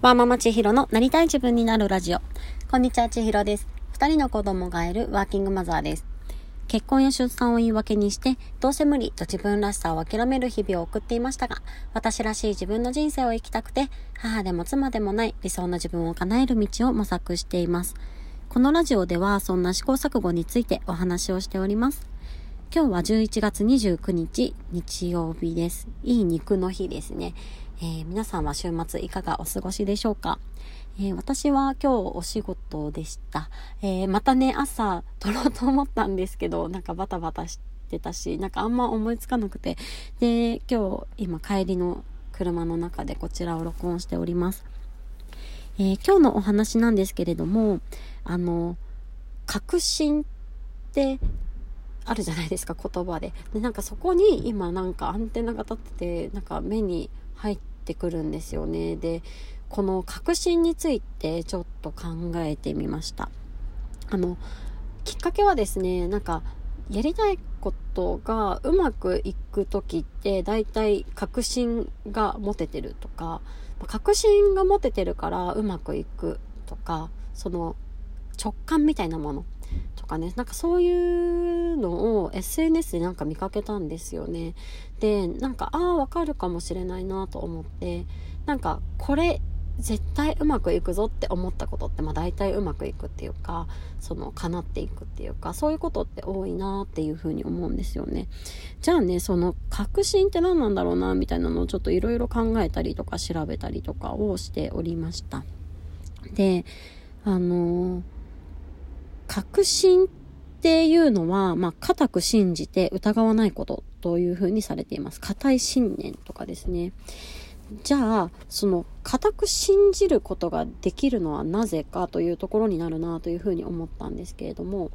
ワーママ千尋のなりたい自分になるラジオ。こんにちは、千尋です。二人の子供がいるワーキングマザーです。結婚や出産を言い訳にして、どうせ無理と自分らしさを諦める日々を送っていましたが、私らしい自分の人生を生きたくて、母でも妻でもない理想の自分を叶える道を模索しています。このラジオでは、そんな試行錯誤についてお話をしております。今日は11月29日、日曜日です。いい肉の日ですね。えー、皆さんは週末いかがお過ごしでしょうか、えー、私は今日お仕事でした。えー、またね、朝撮ろうと思ったんですけど、なんかバタバタしてたし、なんかあんま思いつかなくて、で、今日今帰りの車の中でこちらを録音しております。え今日のお話なんですけれども、あの、確信ってあるじゃないですか、言葉で。で、なんかそこに今なんかアンテナが立ってて、なんか目に入ってくるんですよね。で、この確信についてちょっと考えてみました。あの、きっかけはですね、なんか、やりたいことがうまくいく時って大体確信が持ててるとか、確信が持ててるからうまくいくとか、その直感みたいなものとかね、なんかそういうのを SNS でなんか見かけたんですよね。で、なんか、ああ、わかるかもしれないなと思って、なんか、これ、絶対うまくいくぞって思ったことって、まあ大体うまくいくっていうか、その、叶っていくっていうか、そういうことって多いなっていうふうに思うんですよね。じゃあね、その、確信って何なんだろうな、みたいなのをちょっといろいろ考えたりとか調べたりとかをしておりました。で、あのー確信っていうのは、まあ、固く信じて疑わないことというふうにされています。固い信念とかですね。じゃあ、その、固く信じることができるのはなぜかというところになるなというふうに思ったんですけれども、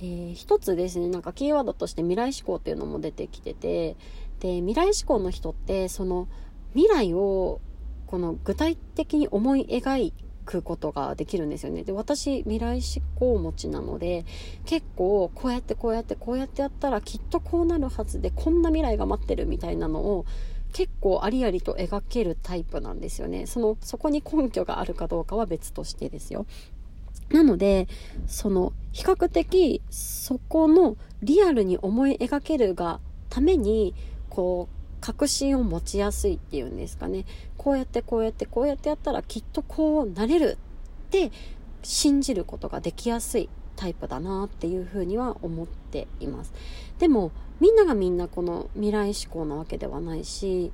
えー、一つですね、なんかキーワードとして未来思考っていうのも出てきてて、で、未来思考の人って、その、未来を、この具体的に思い描いくことができるんですよね。で、私、未来思考持ちなので、結構、こうやってこうやってこうやってやったらきっとこうなるはずで、こんな未来が待ってるみたいなのを、結構ありありと描けるタイプなんですよね。その、そこに根拠があるかどうかは別としてですよ。なので、その、比較的、そこのリアルに思い描けるがために、こう、確信を持ちやすいっていうんですかね。こうやってこうやってこうやってやったらきっとこうなれるって信じることができやすいタイプだなっていうふうには思っています。でもみんながみんなこの未来志向なわけではないし、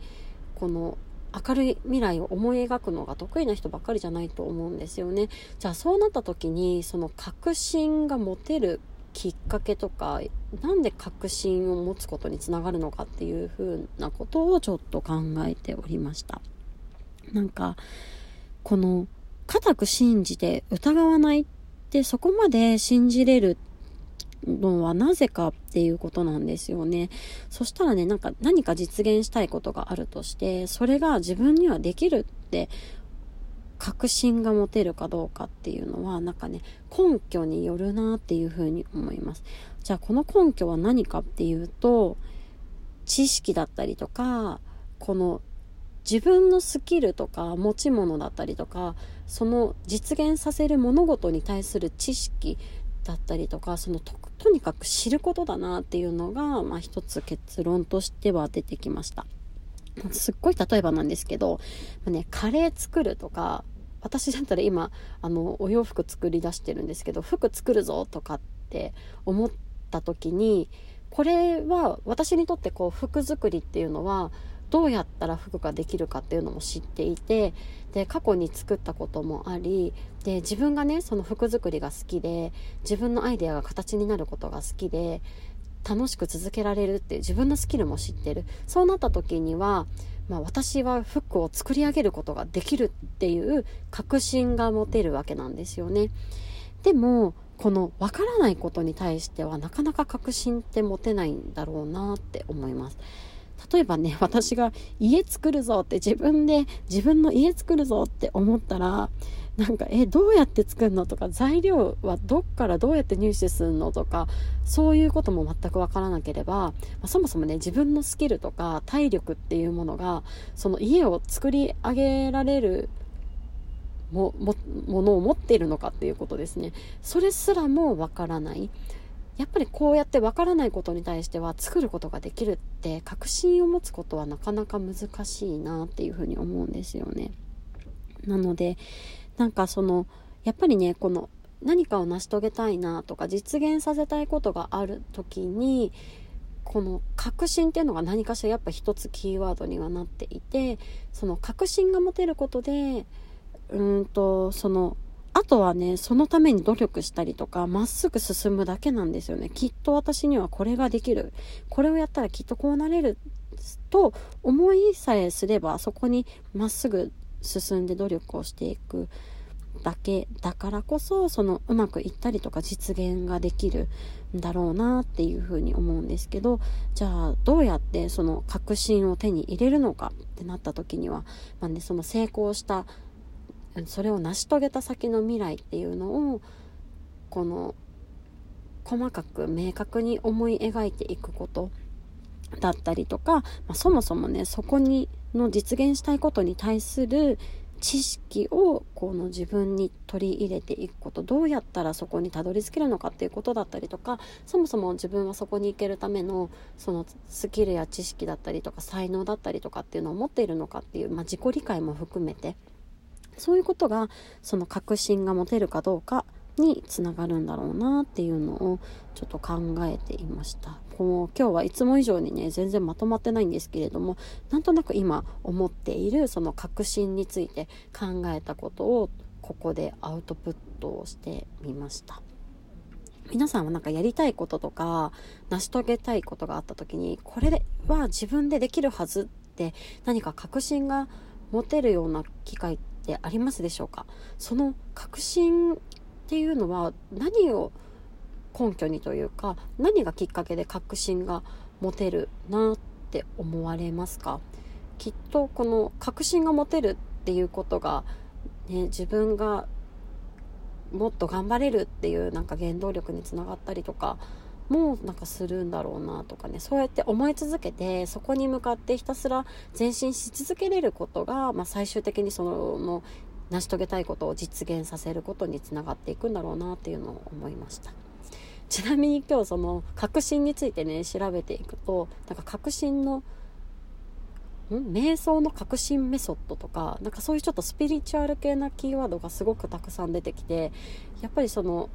この明るい未来を思い描くのが得意な人ばっかりじゃないと思うんですよね。じゃあそうなった時にその確信が持てるきっかけとかなんで確信を持つことにつながるのかっていうふうなことをちょっと考えておりましたなんかこの固く信じて疑わないってそこまで信じれるのはなぜかっていうことなんですよね。そしたらね、なんか何か実現したいことがあるとして、それが自分にはできるって確信が持てるかどうかっていうのは、なんかね、根拠によるなっていうふうに思います。じゃあこの根拠は何かっていうと、知識だったりとか、この自分のスキルとか持ち物だったりとか、その実現させる物事に対する知識だったりとか、そのととにかく知ることだなっていうのが、まあ一つ結論としては出てきました。すっごい例えばなんですけど、まあ、ね、カレー作るとか、私だったら今あのお洋服作り出してるんですけど服作るぞとかって思った時にこれは私にとってこう服作りっていうのはどうやったら服ができるかっていうのも知っていてで過去に作ったこともありで自分がねその服作りが好きで自分のアイデアが形になることが好きで楽しく続けられるって自分のスキルも知ってるそうなった時にはまあ、私はフックを作り上げることができるっていう確信が持てるわけなんですよね。でも、このわからないことに対してはなかなか確信って持てないんだろうなって思います。例えばね、私が家作るぞって自分で自分の家作るぞって思ったら、なんか、え、どうやって作るのとか、材料はどっからどうやって入手するのとか、そういうことも全くわからなければ、まあ、そもそもね、自分のスキルとか体力っていうものが、その家を作り上げられるももものを持っているのかっていうことですね。それすらもわからない。やっぱりこうやってわからないことに対しては作ることができるって確信を持つことはなかなか難しいなっていうふうに思うんですよね。なのでなんかそのやっぱりねこの何かを成し遂げたいなとか実現させたいことがある時にこの確信っていうのが何かしらやっぱ一つキーワードにはなっていてその確信が持てることでうんとそのあとはねそのために努力したりとかまっすぐ進むだけなんですよね。きっと私にはこれができる。これをやったらきっとこうなれると思いさえすればそこにまっすぐ進んで努力をしていくだけだからこそそのうまくいったりとか実現ができるんだろうなっていうふうに思うんですけどじゃあどうやってその確信を手に入れるのかってなった時には、まあね、その成功したそれを成し遂げた先の未来っていうのをこの細かく明確に思い描いていくことだったりとか、まあ、そもそもねそこにの実現したいことに対する知識をこの自分に取り入れていくことどうやったらそこにたどり着けるのかっていうことだったりとかそもそも自分はそこに行けるためのそのスキルや知識だったりとか才能だったりとかっていうのを持っているのかっていう、まあ、自己理解も含めてそういうことがその確信が持てるかどうかにつながるんだろうなっていうのをちょっと考えていました。こう今日はいつも以上にね全然まとまってないんですけれどもなんとなく今思っているその確信について考えたことをここでアウトプットをしてみました。皆さんはなんかやりたいこととか成し遂げたいことがあった時にこれは自分でできるはずって何か確信が持てるような機会ってありますでしょうか？その確信っていうのは何を根拠にというか何がきっかけで確信が持てるなって思われますか？きっとこの確信が持てるっていうことが、ね、自分がもっと頑張れるっていうなんか原動力につながったりとかもなんかするんだろうなとかねそうやって思い続けてそこに向かってひたすら前進し続けれることが、まあ、最終的にその成し遂げたいことを実現させることにつながっていくんだろうなっていうのを思いました。ちなみに今日その確信についてね調べていくとなんか確信のん？瞑想の革新メソッドとかなんかそういうちょっとスピリチュアル系なキーワードがすごくたくさん出てきてやっぱりその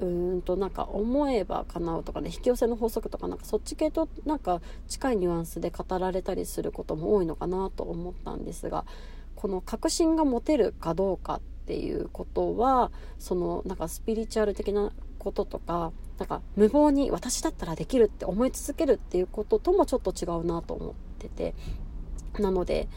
うんとなんか思えば叶うとかね引き寄せの法則とかなんかそっち系となんか近いニュアンスで語られたりすることも多いのかなと思ったんですがこの確信が持てるかどうかっていうことはそのなんかスピリチュアル的なこととかなんか無謀に私だったらできるって思い続けるっていうことともちょっと違うなと思っててなので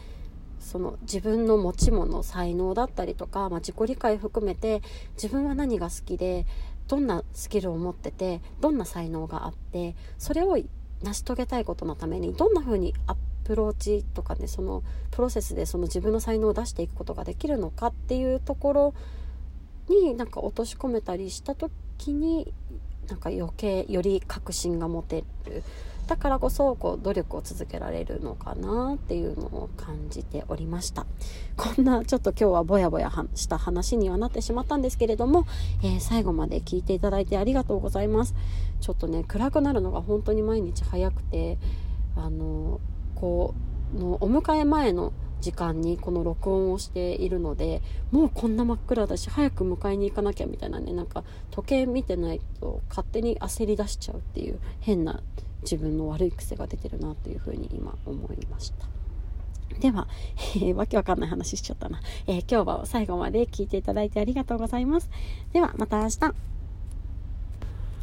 その自分の持ち物才能だったりとか、まあ、自己理解含めて自分は何が好きでどんなスキルを持っててどんな才能があってそれを成し遂げたいことのためにどんな風にアプローチとかねそのプロセスでその自分の才能を出していくことができるのかっていうところになんか落とし込めたりした時になんか余計より確信が持てるだからこそこう努力を続けられるのかなっていうのを感じておりました。こんなちょっと今日はぼやぼやした話にはなってしまったんですけれども、えー、最後まで聞いていただいてありがとうございます。ちょっとね暗くなるのが本当に毎日早くてあのこうのお迎え前の時間にこの録音をしているのでもうこんな真っ暗だし早く迎えに行かなきゃみたいなねなんか時計見てないと勝手に焦り出しちゃうっていう変な自分の悪い癖が出てるなというふうに今思いました。では、えー、わけわかんない話しちゃったな、えー、今日は最後まで聞いていただいてありがとうございます。ではまた明日。